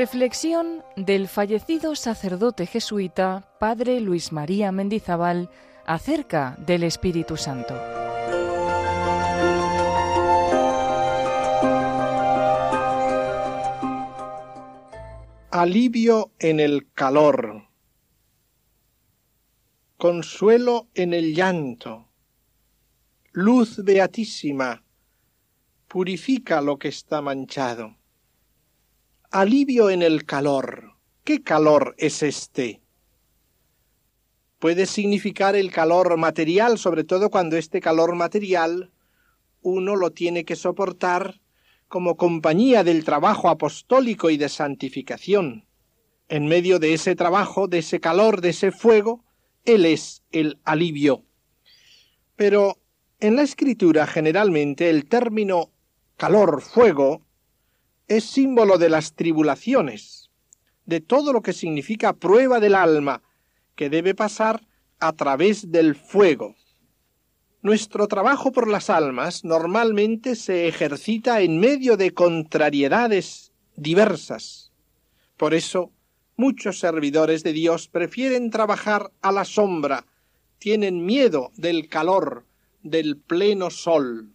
Reflexión del fallecido sacerdote jesuita Padre Luis María Mendizábal acerca del Espíritu Santo. Alivio en el calor. Consuelo en el llanto. Luz beatísima. Purifica lo que está manchado. Alivio en el calor. ¿Qué calor es este? Puede significar el calor material, sobre todo cuando este calor material uno lo tiene que soportar como compañía del trabajo apostólico y de santificación. En medio de ese trabajo, de ese calor, de ese fuego, Él es el alivio. Pero en la escritura generalmente el término calor, fuego, es símbolo de las tribulaciones, de todo lo que significa prueba del alma, que debe pasar a través del fuego. Nuestro trabajo por las almas normalmente se ejercita en medio de contrariedades diversas. Por eso, muchos servidores de Dios prefieren trabajar a la sombra, tienen miedo del calor, del pleno sol.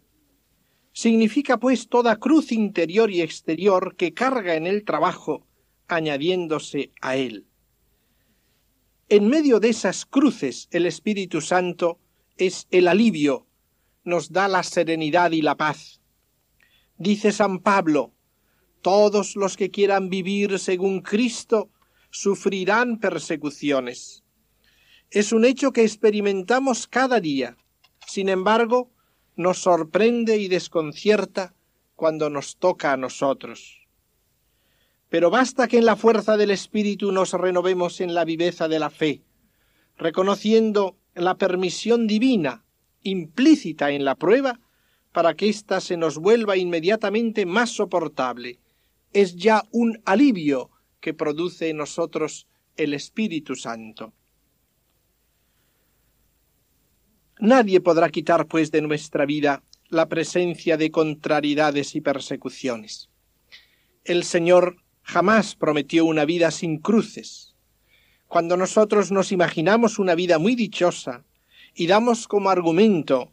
Significa pues toda cruz interior y exterior que carga en el trabajo, añadiéndose a él. En medio de esas cruces el Espíritu Santo es el alivio, nos da la serenidad y la paz. Dice San Pablo, todos los que quieran vivir según Cristo sufrirán persecuciones. Es un hecho que experimentamos cada día. Sin embargo, nos sorprende y desconcierta cuando nos toca a nosotros. Pero basta que en la fuerza del Espíritu nos renovemos en la viveza de la fe, reconociendo la permisión divina implícita en la prueba para que ésta se nos vuelva inmediatamente más soportable. Es ya un alivio que produce en nosotros el Espíritu Santo. Nadie podrá quitar, pues, de nuestra vida la presencia de contrariedades y persecuciones. El Señor jamás prometió una vida sin cruces, cuando nosotros nos imaginamos una vida muy dichosa y damos como argumento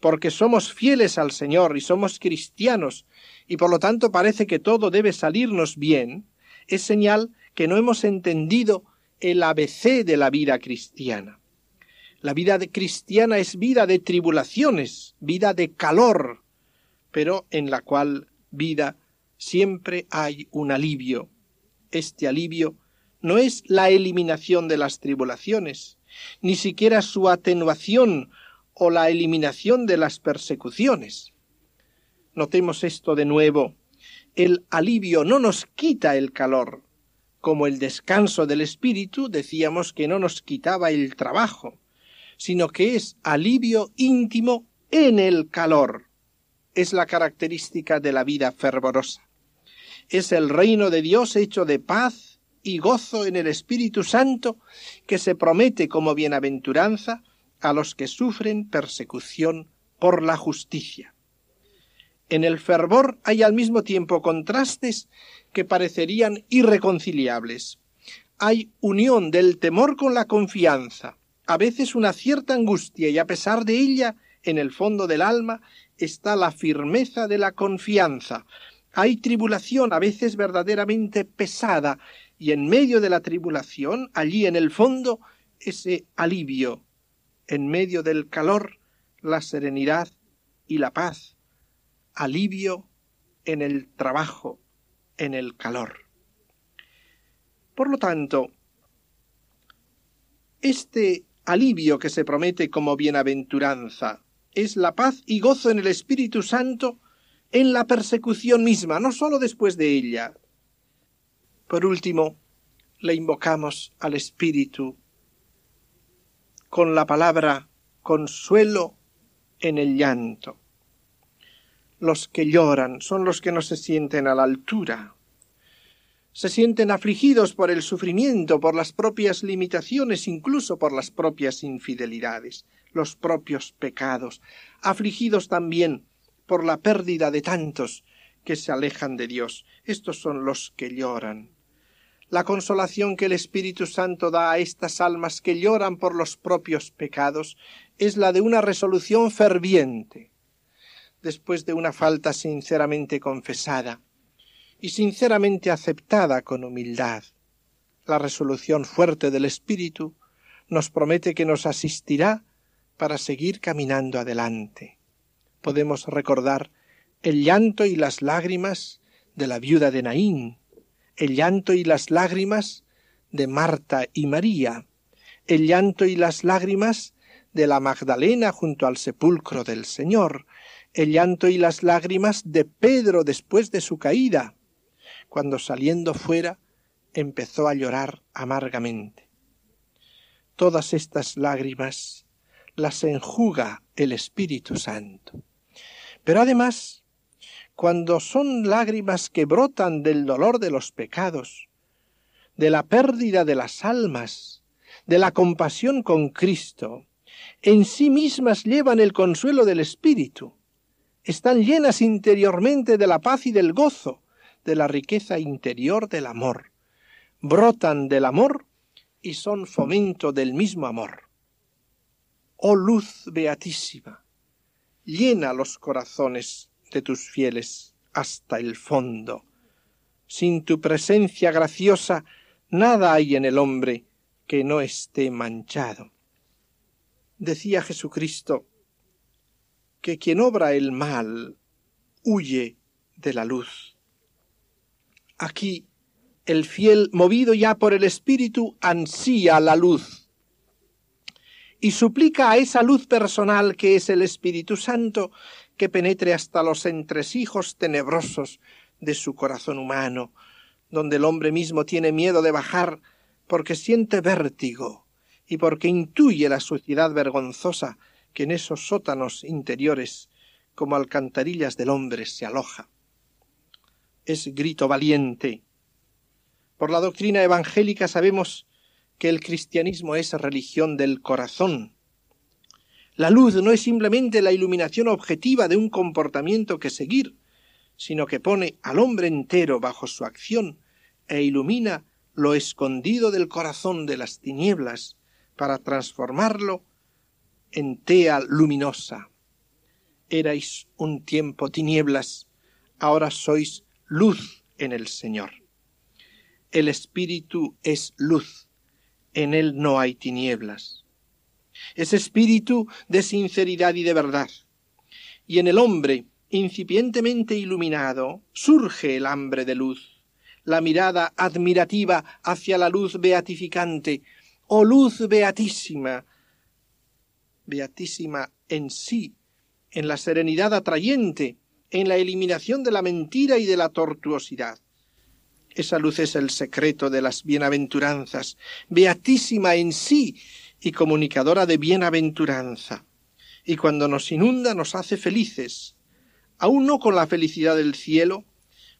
porque somos fieles al Señor y somos cristianos y por lo tanto parece que todo debe salirnos bien, es señal que no hemos entendido el ABC de la vida cristiana. La vida cristiana es vida de tribulaciones, vida de calor, pero en la cual vida siempre hay un alivio. Este alivio no es la eliminación de las tribulaciones, ni siquiera su atenuación o la eliminación de las persecuciones. Notemos esto de nuevo. El alivio no nos quita el calor, como el descanso del espíritu decíamos que no nos quitaba el trabajo, sino que es alivio íntimo en el calor. Es la característica de la vida fervorosa. Es el reino de Dios hecho de paz, y gozo en el Espíritu Santo que se promete como bienaventuranza a los que sufren persecución por la justicia. En el fervor hay al mismo tiempo contrastes que parecerían irreconciliables. Hay unión del temor con la confianza, a veces una cierta angustia y a pesar de ella, en el fondo del alma, está la firmeza de la confianza. Hay tribulación a veces verdaderamente pesada y en medio de la tribulación, allí en el fondo, ese alivio, en medio del calor, la serenidad y la paz, alivio en el trabajo, en el calor. Por lo tanto, este alivio que se promete como bienaventuranza es la paz y gozo en el Espíritu Santo en la persecución misma, no sólo después de ella, por último, le invocamos al Espíritu con la palabra consuelo en el llanto. Los que lloran son los que no se sienten a la altura. Se sienten afligidos por el sufrimiento, por las propias limitaciones, incluso por las propias infidelidades, los propios pecados, afligidos también por la pérdida de tantos que se alejan de Dios. Estos son los que lloran. La consolación que el Espíritu Santo da a estas almas que lloran por los propios pecados es la de una resolución ferviente, después de una falta sinceramente confesada y sinceramente aceptada con humildad. La resolución fuerte del Espíritu nos promete que nos asistirá para seguir caminando adelante. Podemos recordar el llanto y las lágrimas de la viuda de Naín, el llanto y las lágrimas de Marta y María, el llanto y las lágrimas de la Magdalena junto al sepulcro del Señor, el llanto y las lágrimas de Pedro después de su caída, cuando saliendo fuera empezó a llorar amargamente. Todas estas lágrimas las enjuga el Espíritu Santo. Pero además cuando son lágrimas que brotan del dolor de los pecados, de la pérdida de las almas, de la compasión con Cristo, en sí mismas llevan el consuelo del Espíritu, están llenas interiormente de la paz y del gozo, de la riqueza interior del amor, brotan del amor y son fomento del mismo amor. Oh luz beatísima, llena los corazones de tus fieles hasta el fondo. Sin tu presencia graciosa nada hay en el hombre que no esté manchado. Decía Jesucristo que quien obra el mal huye de la luz. Aquí el fiel, movido ya por el Espíritu, ansía la luz y suplica a esa luz personal que es el Espíritu Santo que penetre hasta los entresijos tenebrosos de su corazón humano, donde el hombre mismo tiene miedo de bajar porque siente vértigo y porque intuye la suciedad vergonzosa que en esos sótanos interiores como alcantarillas del hombre se aloja. Es grito valiente. Por la doctrina evangélica sabemos que el cristianismo es religión del corazón, la luz no es simplemente la iluminación objetiva de un comportamiento que seguir, sino que pone al hombre entero bajo su acción e ilumina lo escondido del corazón de las tinieblas para transformarlo en tea luminosa. Erais un tiempo tinieblas, ahora sois luz en el Señor. El Espíritu es luz, en él no hay tinieblas ese espíritu de sinceridad y de verdad. Y en el hombre, incipientemente iluminado, surge el hambre de luz, la mirada admirativa hacia la luz beatificante, oh luz beatísima, beatísima en sí, en la serenidad atrayente, en la eliminación de la mentira y de la tortuosidad. Esa luz es el secreto de las bienaventuranzas, beatísima en sí, y comunicadora de bienaventuranza, y cuando nos inunda nos hace felices, aun no con la felicidad del cielo,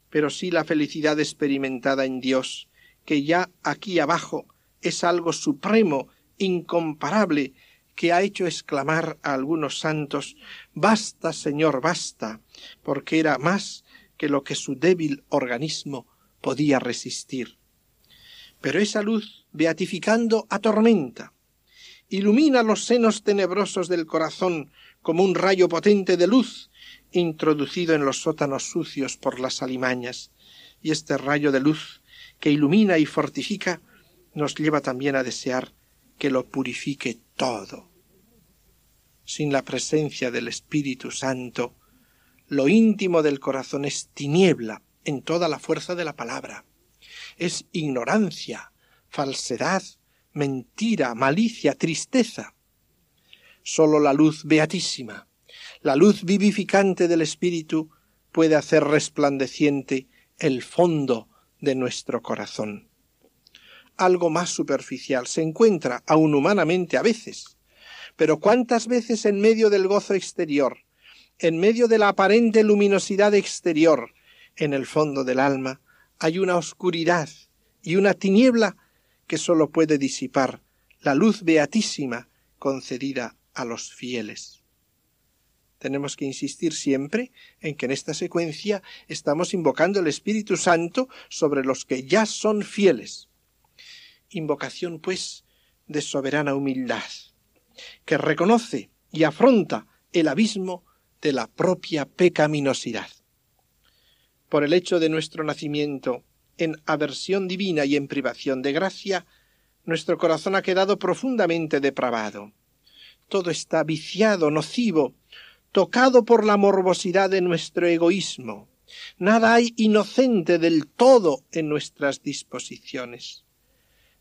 pero sí la felicidad experimentada en Dios, que ya aquí abajo es algo supremo, incomparable, que ha hecho exclamar a algunos santos Basta, Señor, basta, porque era más que lo que su débil organismo podía resistir. Pero esa luz, beatificando, atormenta, ilumina los senos tenebrosos del corazón como un rayo potente de luz introducido en los sótanos sucios por las alimañas, y este rayo de luz que ilumina y fortifica nos lleva también a desear que lo purifique todo. Sin la presencia del Espíritu Santo, lo íntimo del corazón es tiniebla en toda la fuerza de la palabra. Es ignorancia, falsedad, mentira, malicia, tristeza. Sólo la luz beatísima, la luz vivificante del Espíritu puede hacer resplandeciente el fondo de nuestro corazón. Algo más superficial se encuentra, aun humanamente a veces, pero cuántas veces en medio del gozo exterior, en medio de la aparente luminosidad exterior, en el fondo del alma, hay una oscuridad y una tiniebla que sólo puede disipar la luz beatísima concedida a los fieles. Tenemos que insistir siempre en que en esta secuencia estamos invocando el Espíritu Santo sobre los que ya son fieles. Invocación, pues, de soberana humildad, que reconoce y afronta el abismo de la propia pecaminosidad. Por el hecho de nuestro nacimiento en aversión divina y en privación de gracia, nuestro corazón ha quedado profundamente depravado. Todo está viciado, nocivo, tocado por la morbosidad de nuestro egoísmo. Nada hay inocente del todo en nuestras disposiciones.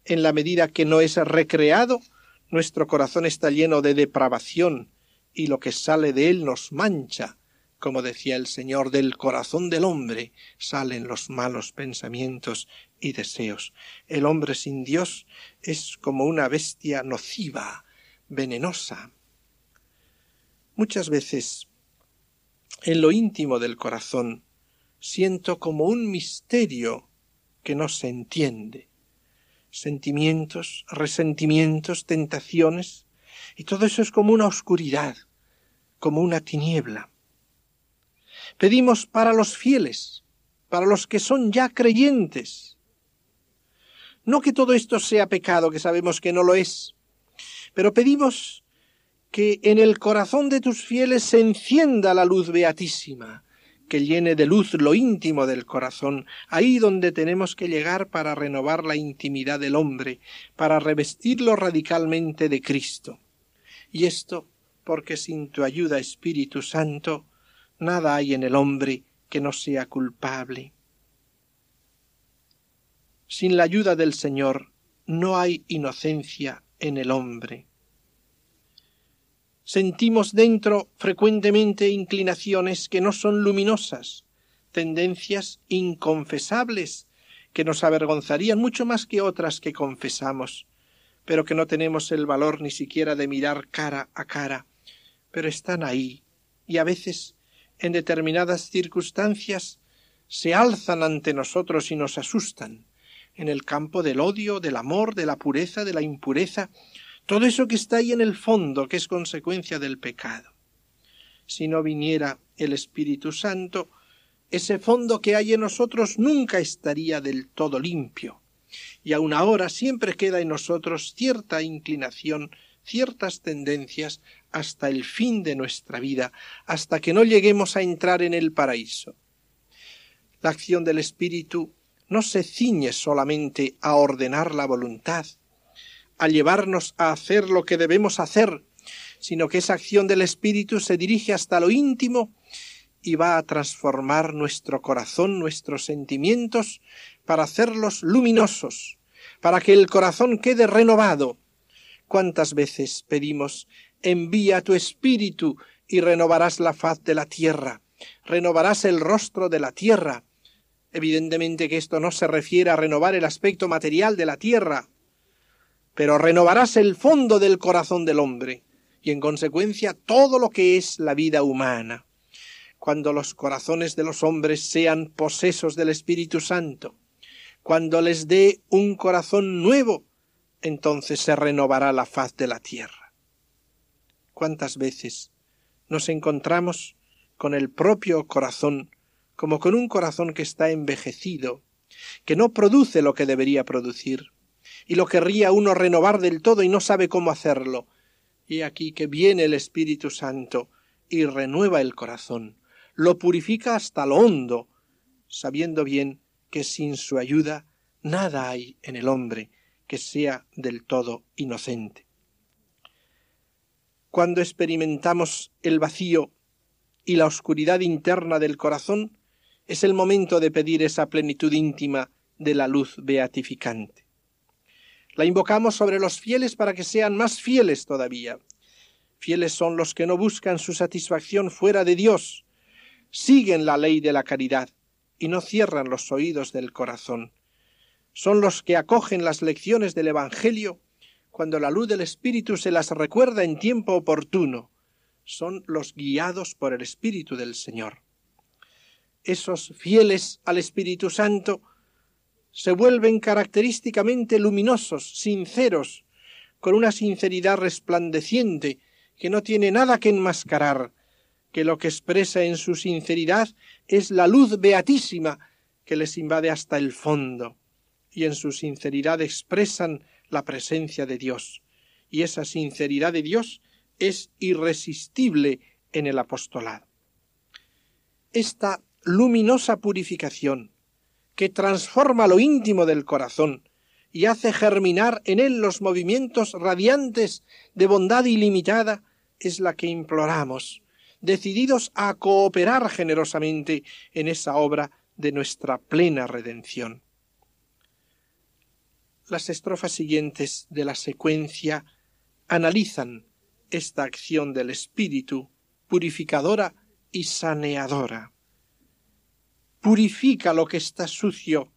En la medida que no es recreado, nuestro corazón está lleno de depravación, y lo que sale de él nos mancha, como decía el Señor, del corazón del hombre salen los malos pensamientos y deseos. El hombre sin Dios es como una bestia nociva, venenosa. Muchas veces, en lo íntimo del corazón, siento como un misterio que no se entiende. Sentimientos, resentimientos, tentaciones, y todo eso es como una oscuridad, como una tiniebla. Pedimos para los fieles, para los que son ya creyentes. No que todo esto sea pecado, que sabemos que no lo es, pero pedimos que en el corazón de tus fieles se encienda la luz beatísima, que llene de luz lo íntimo del corazón, ahí donde tenemos que llegar para renovar la intimidad del hombre, para revestirlo radicalmente de Cristo. Y esto porque sin tu ayuda, Espíritu Santo, Nada hay en el hombre que no sea culpable. Sin la ayuda del Señor no hay inocencia en el hombre. Sentimos dentro frecuentemente inclinaciones que no son luminosas, tendencias inconfesables que nos avergonzarían mucho más que otras que confesamos, pero que no tenemos el valor ni siquiera de mirar cara a cara, pero están ahí y a veces en determinadas circunstancias se alzan ante nosotros y nos asustan, en el campo del odio, del amor, de la pureza, de la impureza, todo eso que está ahí en el fondo, que es consecuencia del pecado. Si no viniera el Espíritu Santo, ese fondo que hay en nosotros nunca estaría del todo limpio, y aun ahora siempre queda en nosotros cierta inclinación ciertas tendencias hasta el fin de nuestra vida, hasta que no lleguemos a entrar en el paraíso. La acción del Espíritu no se ciñe solamente a ordenar la voluntad, a llevarnos a hacer lo que debemos hacer, sino que esa acción del Espíritu se dirige hasta lo íntimo y va a transformar nuestro corazón, nuestros sentimientos, para hacerlos luminosos, para que el corazón quede renovado, ¿Cuántas veces pedimos envía tu espíritu y renovarás la faz de la tierra, renovarás el rostro de la tierra? Evidentemente que esto no se refiere a renovar el aspecto material de la tierra, pero renovarás el fondo del corazón del hombre y en consecuencia todo lo que es la vida humana. Cuando los corazones de los hombres sean posesos del Espíritu Santo, cuando les dé un corazón nuevo, entonces se renovará la faz de la tierra. ¿Cuántas veces nos encontramos con el propio corazón como con un corazón que está envejecido, que no produce lo que debería producir, y lo querría uno renovar del todo y no sabe cómo hacerlo. Y aquí que viene el Espíritu Santo y renueva el corazón, lo purifica hasta lo hondo, sabiendo bien que sin su ayuda nada hay en el hombre que sea del todo inocente. Cuando experimentamos el vacío y la oscuridad interna del corazón, es el momento de pedir esa plenitud íntima de la luz beatificante. La invocamos sobre los fieles para que sean más fieles todavía. Fieles son los que no buscan su satisfacción fuera de Dios, siguen la ley de la caridad y no cierran los oídos del corazón son los que acogen las lecciones del Evangelio cuando la luz del Espíritu se las recuerda en tiempo oportuno. Son los guiados por el Espíritu del Señor. Esos fieles al Espíritu Santo se vuelven característicamente luminosos, sinceros, con una sinceridad resplandeciente que no tiene nada que enmascarar, que lo que expresa en su sinceridad es la luz beatísima que les invade hasta el fondo, y en su sinceridad expresan la presencia de Dios. Y esa sinceridad de Dios es irresistible en el apostolado. Esta luminosa purificación, que transforma lo íntimo del corazón y hace germinar en él los movimientos radiantes de bondad ilimitada, es la que imploramos, decididos a cooperar generosamente en esa obra de nuestra plena redención. Las estrofas siguientes de la secuencia analizan esta acción del Espíritu purificadora y saneadora. Purifica lo que está sucio,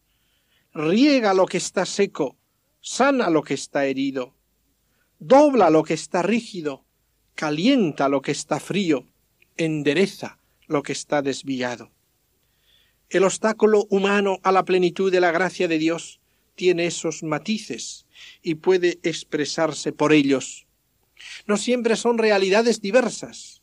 riega lo que está seco, sana lo que está herido, dobla lo que está rígido, calienta lo que está frío, endereza lo que está desviado. El obstáculo humano a la plenitud de la gracia de Dios tiene esos matices y puede expresarse por ellos. No siempre son realidades diversas.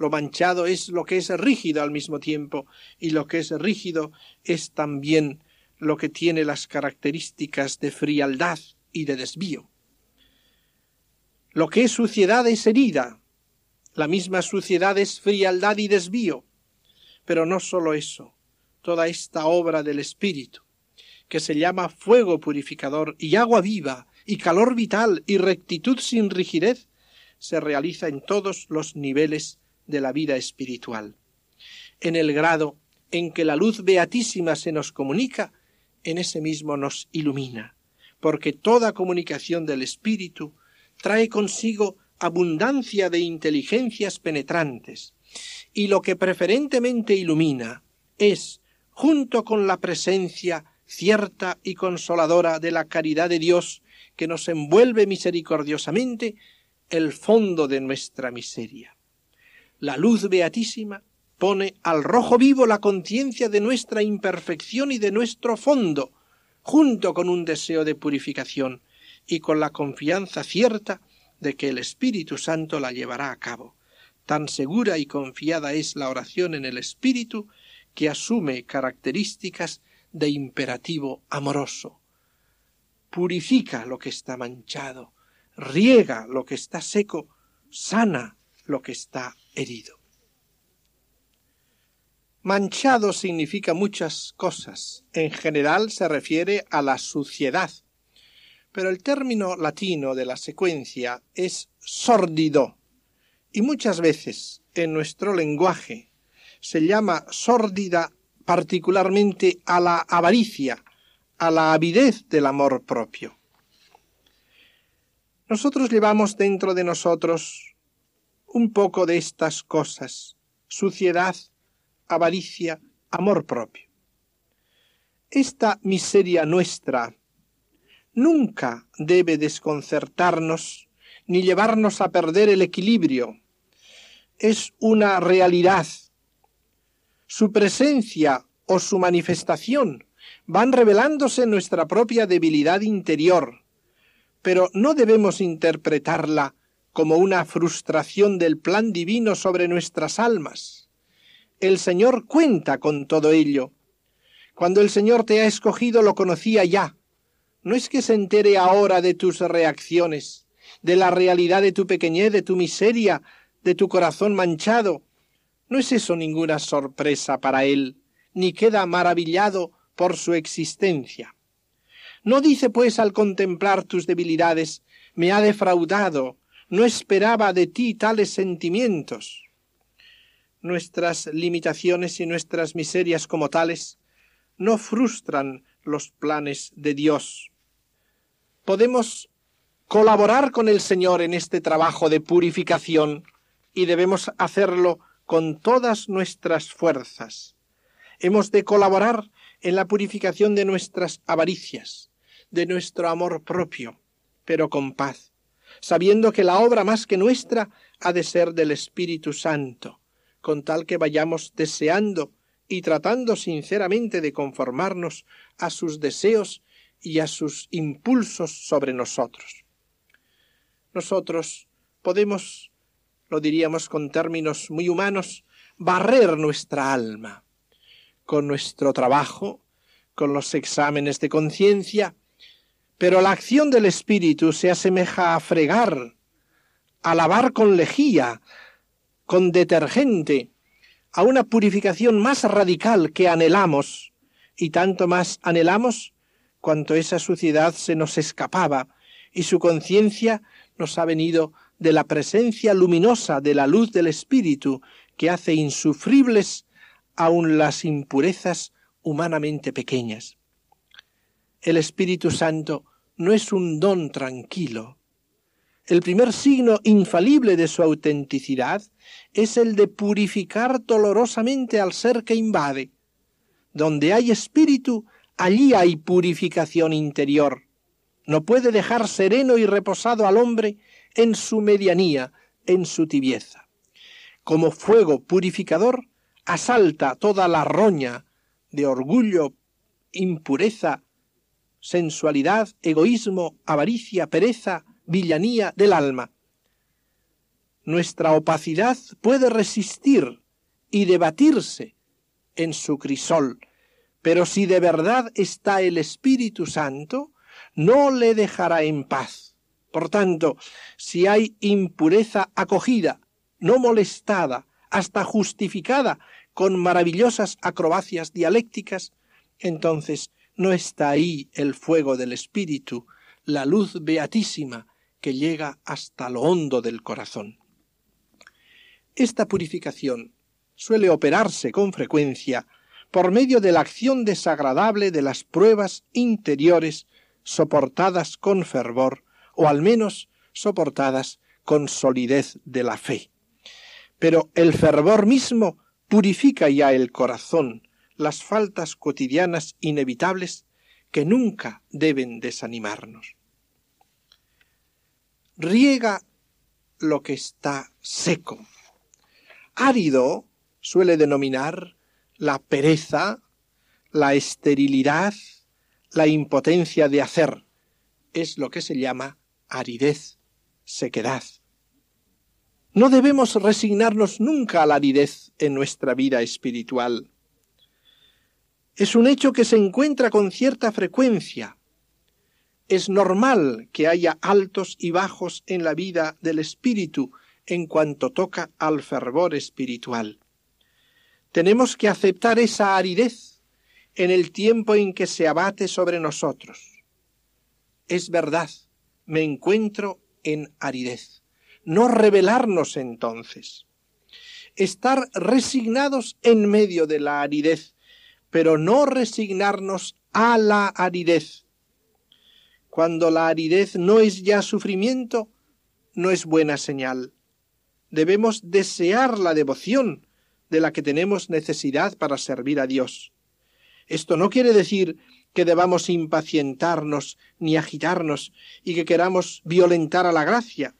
Lo manchado es lo que es rígido al mismo tiempo y lo que es rígido es también lo que tiene las características de frialdad y de desvío. Lo que es suciedad es herida. La misma suciedad es frialdad y desvío. Pero no sólo eso, toda esta obra del Espíritu, que se llama fuego purificador y agua viva y calor vital y rectitud sin rigidez, se realiza en todos los niveles de la vida espiritual. En el grado en que la luz beatísima se nos comunica, en ese mismo nos ilumina, porque toda comunicación del Espíritu trae consigo abundancia de inteligencias penetrantes, y lo que preferentemente ilumina es, junto con la presencia cierta y consoladora de la caridad de Dios que nos envuelve misericordiosamente, el fondo de nuestra miseria. La luz beatísima pone al rojo vivo la conciencia de nuestra imperfección y de nuestro fondo, junto con un deseo de purificación y con la confianza cierta de que el Espíritu Santo la llevará a cabo. Tan segura y confiada es la oración en el Espíritu que asume características de imperativo amoroso. Purifica lo que está manchado, riega lo que está seco, sana lo que está herido. Manchado significa muchas cosas. En general se refiere a la suciedad, pero el término latino de la secuencia es sórdido, y muchas veces en nuestro lenguaje se llama sórdida particularmente a la avaricia, a la avidez del amor propio. Nosotros llevamos dentro de nosotros un poco de estas cosas, suciedad, avaricia, amor propio. Esta miseria nuestra nunca debe desconcertarnos ni llevarnos a perder el equilibrio. Es una realidad. Su presencia o su manifestación van revelándose en nuestra propia debilidad interior, pero no debemos interpretarla como una frustración del plan divino sobre nuestras almas. El Señor cuenta con todo ello. Cuando el Señor te ha escogido lo conocía ya. No es que se entere ahora de tus reacciones, de la realidad de tu pequeñez, de tu miseria, de tu corazón manchado. No es eso ninguna sorpresa para Él, ni queda maravillado por su existencia. No dice pues al contemplar tus debilidades, me ha defraudado, no esperaba de ti tales sentimientos. Nuestras limitaciones y nuestras miserias como tales no frustran los planes de Dios. Podemos colaborar con el Señor en este trabajo de purificación y debemos hacerlo con todas nuestras fuerzas. Hemos de colaborar en la purificación de nuestras avaricias, de nuestro amor propio, pero con paz, sabiendo que la obra más que nuestra ha de ser del Espíritu Santo, con tal que vayamos deseando y tratando sinceramente de conformarnos a sus deseos y a sus impulsos sobre nosotros. Nosotros podemos lo diríamos con términos muy humanos, barrer nuestra alma con nuestro trabajo, con los exámenes de conciencia, pero la acción del Espíritu se asemeja a fregar, a lavar con lejía, con detergente, a una purificación más radical que anhelamos, y tanto más anhelamos cuanto esa suciedad se nos escapaba y su conciencia nos ha venido de la presencia luminosa de la luz del Espíritu que hace insufribles aun las impurezas humanamente pequeñas. El Espíritu Santo no es un don tranquilo. El primer signo infalible de su autenticidad es el de purificar dolorosamente al ser que invade. Donde hay espíritu, allí hay purificación interior. No puede dejar sereno y reposado al hombre en su medianía, en su tibieza. Como fuego purificador, asalta toda la roña de orgullo, impureza, sensualidad, egoísmo, avaricia, pereza, villanía del alma. Nuestra opacidad puede resistir y debatirse en su crisol, pero si de verdad está el Espíritu Santo, no le dejará en paz. Por tanto, si hay impureza acogida, no molestada, hasta justificada con maravillosas acrobacias dialécticas, entonces no está ahí el fuego del Espíritu, la luz beatísima que llega hasta lo hondo del corazón. Esta purificación suele operarse con frecuencia por medio de la acción desagradable de las pruebas interiores soportadas con fervor, o al menos soportadas con solidez de la fe. Pero el fervor mismo purifica ya el corazón, las faltas cotidianas inevitables que nunca deben desanimarnos. Riega lo que está seco. Árido suele denominar la pereza, la esterilidad, la impotencia de hacer. Es lo que se llama aridez, sequedad. No debemos resignarnos nunca a la aridez en nuestra vida espiritual. Es un hecho que se encuentra con cierta frecuencia. Es normal que haya altos y bajos en la vida del espíritu en cuanto toca al fervor espiritual. Tenemos que aceptar esa aridez en el tiempo en que se abate sobre nosotros. Es verdad, me encuentro en aridez no rebelarnos entonces. Estar resignados en medio de la aridez, pero no resignarnos a la aridez. Cuando la aridez no es ya sufrimiento, no es buena señal. Debemos desear la devoción de la que tenemos necesidad para servir a Dios. Esto no quiere decir que debamos impacientarnos ni agitarnos y que queramos violentar a la gracia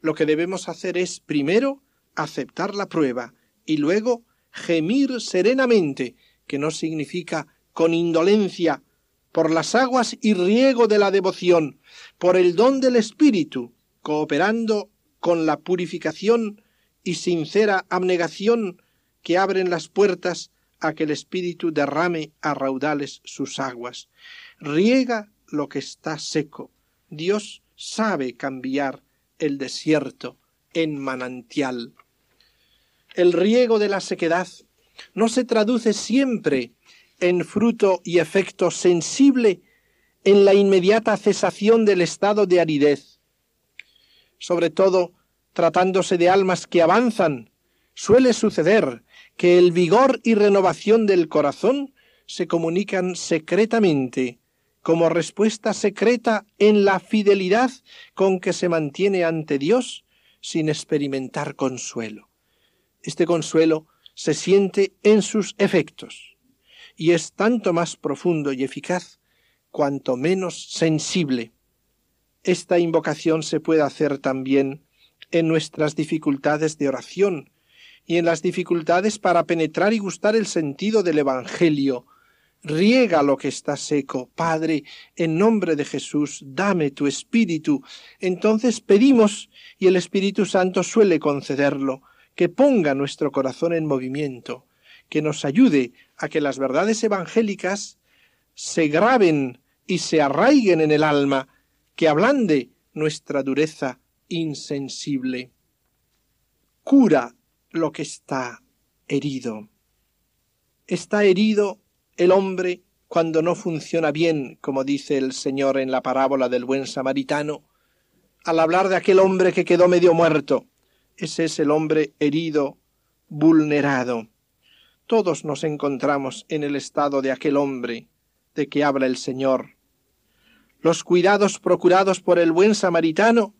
lo que debemos hacer es primero aceptar la prueba y luego gemir serenamente, que no significa con indolencia, por las aguas y riego de la devoción, por el don del Espíritu, cooperando con la purificación y sincera abnegación que abren las puertas a que el Espíritu derrame a raudales sus aguas. Riega lo que está seco. Dios sabe cambiar el desierto en manantial. El riego de la sequedad no se traduce siempre en fruto y efecto sensible en la inmediata cesación del estado de aridez. Sobre todo, tratándose de almas que avanzan, suele suceder que el vigor y renovación del corazón se comunican secretamente como respuesta secreta en la fidelidad con que se mantiene ante Dios sin experimentar consuelo. Este consuelo se siente en sus efectos y es tanto más profundo y eficaz cuanto menos sensible. Esta invocación se puede hacer también en nuestras dificultades de oración y en las dificultades para penetrar y gustar el sentido del Evangelio, riega lo que está seco. Padre, en nombre de Jesús, dame tu Espíritu. Entonces pedimos, y el Espíritu Santo suele concederlo, que ponga nuestro corazón en movimiento, que nos ayude a que las verdades evangélicas se graben y se arraiguen en el alma, que ablande nuestra dureza insensible. Cura lo que está herido. Está herido el hombre cuando no funciona bien, como dice el Señor en la parábola del buen samaritano, al hablar de aquel hombre que quedó medio muerto. Ese es el hombre herido, vulnerado. Todos nos encontramos en el estado de aquel hombre de que habla el Señor. Los cuidados procurados por el buen samaritano,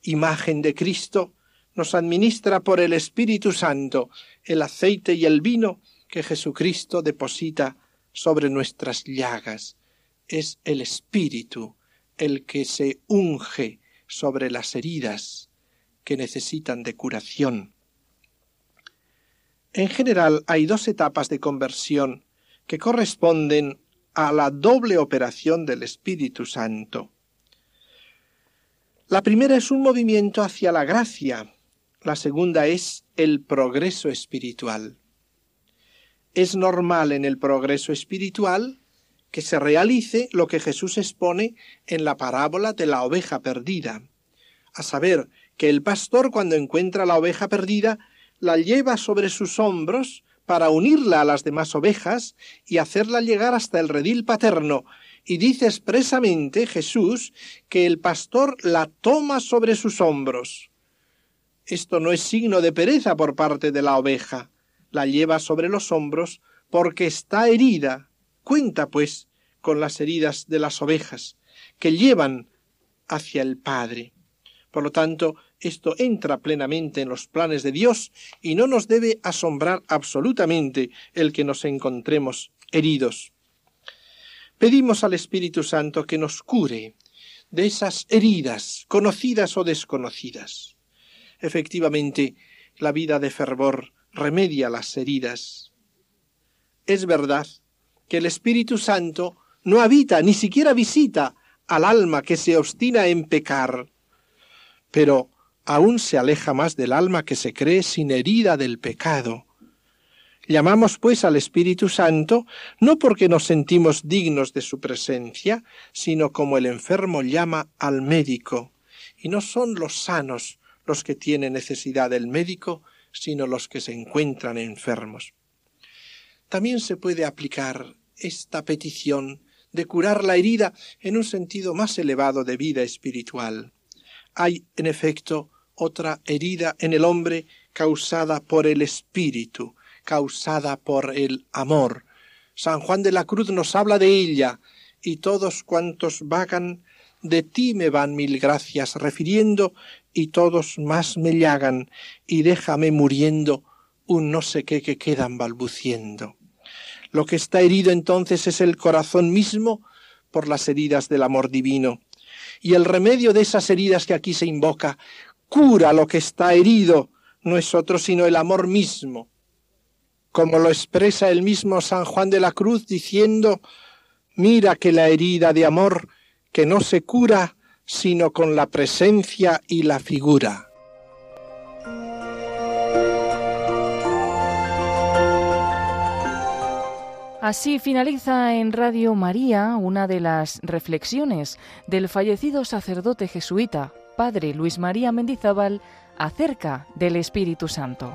imagen de Cristo, nos administra por el Espíritu Santo el aceite y el vino que Jesucristo deposita sobre nuestras llagas. Es el Espíritu el que se unge sobre las heridas que necesitan de curación. En general hay dos etapas de conversión que corresponden a la doble operación del Espíritu Santo. La primera es un movimiento hacia la gracia, la segunda es el progreso espiritual. Es normal en el progreso espiritual que se realice lo que Jesús expone en la parábola de la oveja perdida, a saber, que el pastor cuando encuentra la oveja perdida la lleva sobre sus hombros para unirla a las demás ovejas y hacerla llegar hasta el redil paterno, y dice expresamente Jesús que el pastor la toma sobre sus hombros. Esto no es signo de pereza por parte de la oveja, la lleva sobre los hombros porque está herida. Cuenta, pues, con las heridas de las ovejas, que llevan hacia el Padre. Por lo tanto, esto entra plenamente en los planes de Dios y no nos debe asombrar absolutamente el que nos encontremos heridos. Pedimos al Espíritu Santo que nos cure de esas heridas, conocidas o desconocidas. Efectivamente, la vida de fervor remedia las heridas. Es verdad que el Espíritu Santo no habita, ni siquiera visita al alma que se obstina en pecar, pero aún se aleja más del alma que se cree sin herida del pecado. Llamamos pues al Espíritu Santo no porque nos sentimos dignos de su presencia, sino como el enfermo llama al médico. Y no son los sanos los que tienen necesidad del médico, sino los que se encuentran enfermos. También se puede aplicar esta petición de curar la herida en un sentido más elevado de vida espiritual. Hay, en efecto, otra herida en el hombre causada por el espíritu, causada por el amor. San Juan de la Cruz nos habla de ella, y todos cuantos vagan de ti me van mil gracias, refiriendo y todos más me llagan, y déjame muriendo un no sé qué que quedan balbuciendo. Lo que está herido entonces es el corazón mismo por las heridas del amor divino. Y el remedio de esas heridas que aquí se invoca, cura lo que está herido, no es otro sino el amor mismo. Como lo expresa el mismo San Juan de la Cruz diciendo, mira que la herida de amor que no se cura sino con la presencia y la figura. Así finaliza en Radio María una de las reflexiones del fallecido sacerdote jesuita, padre Luis María Mendizábal, acerca del Espíritu Santo.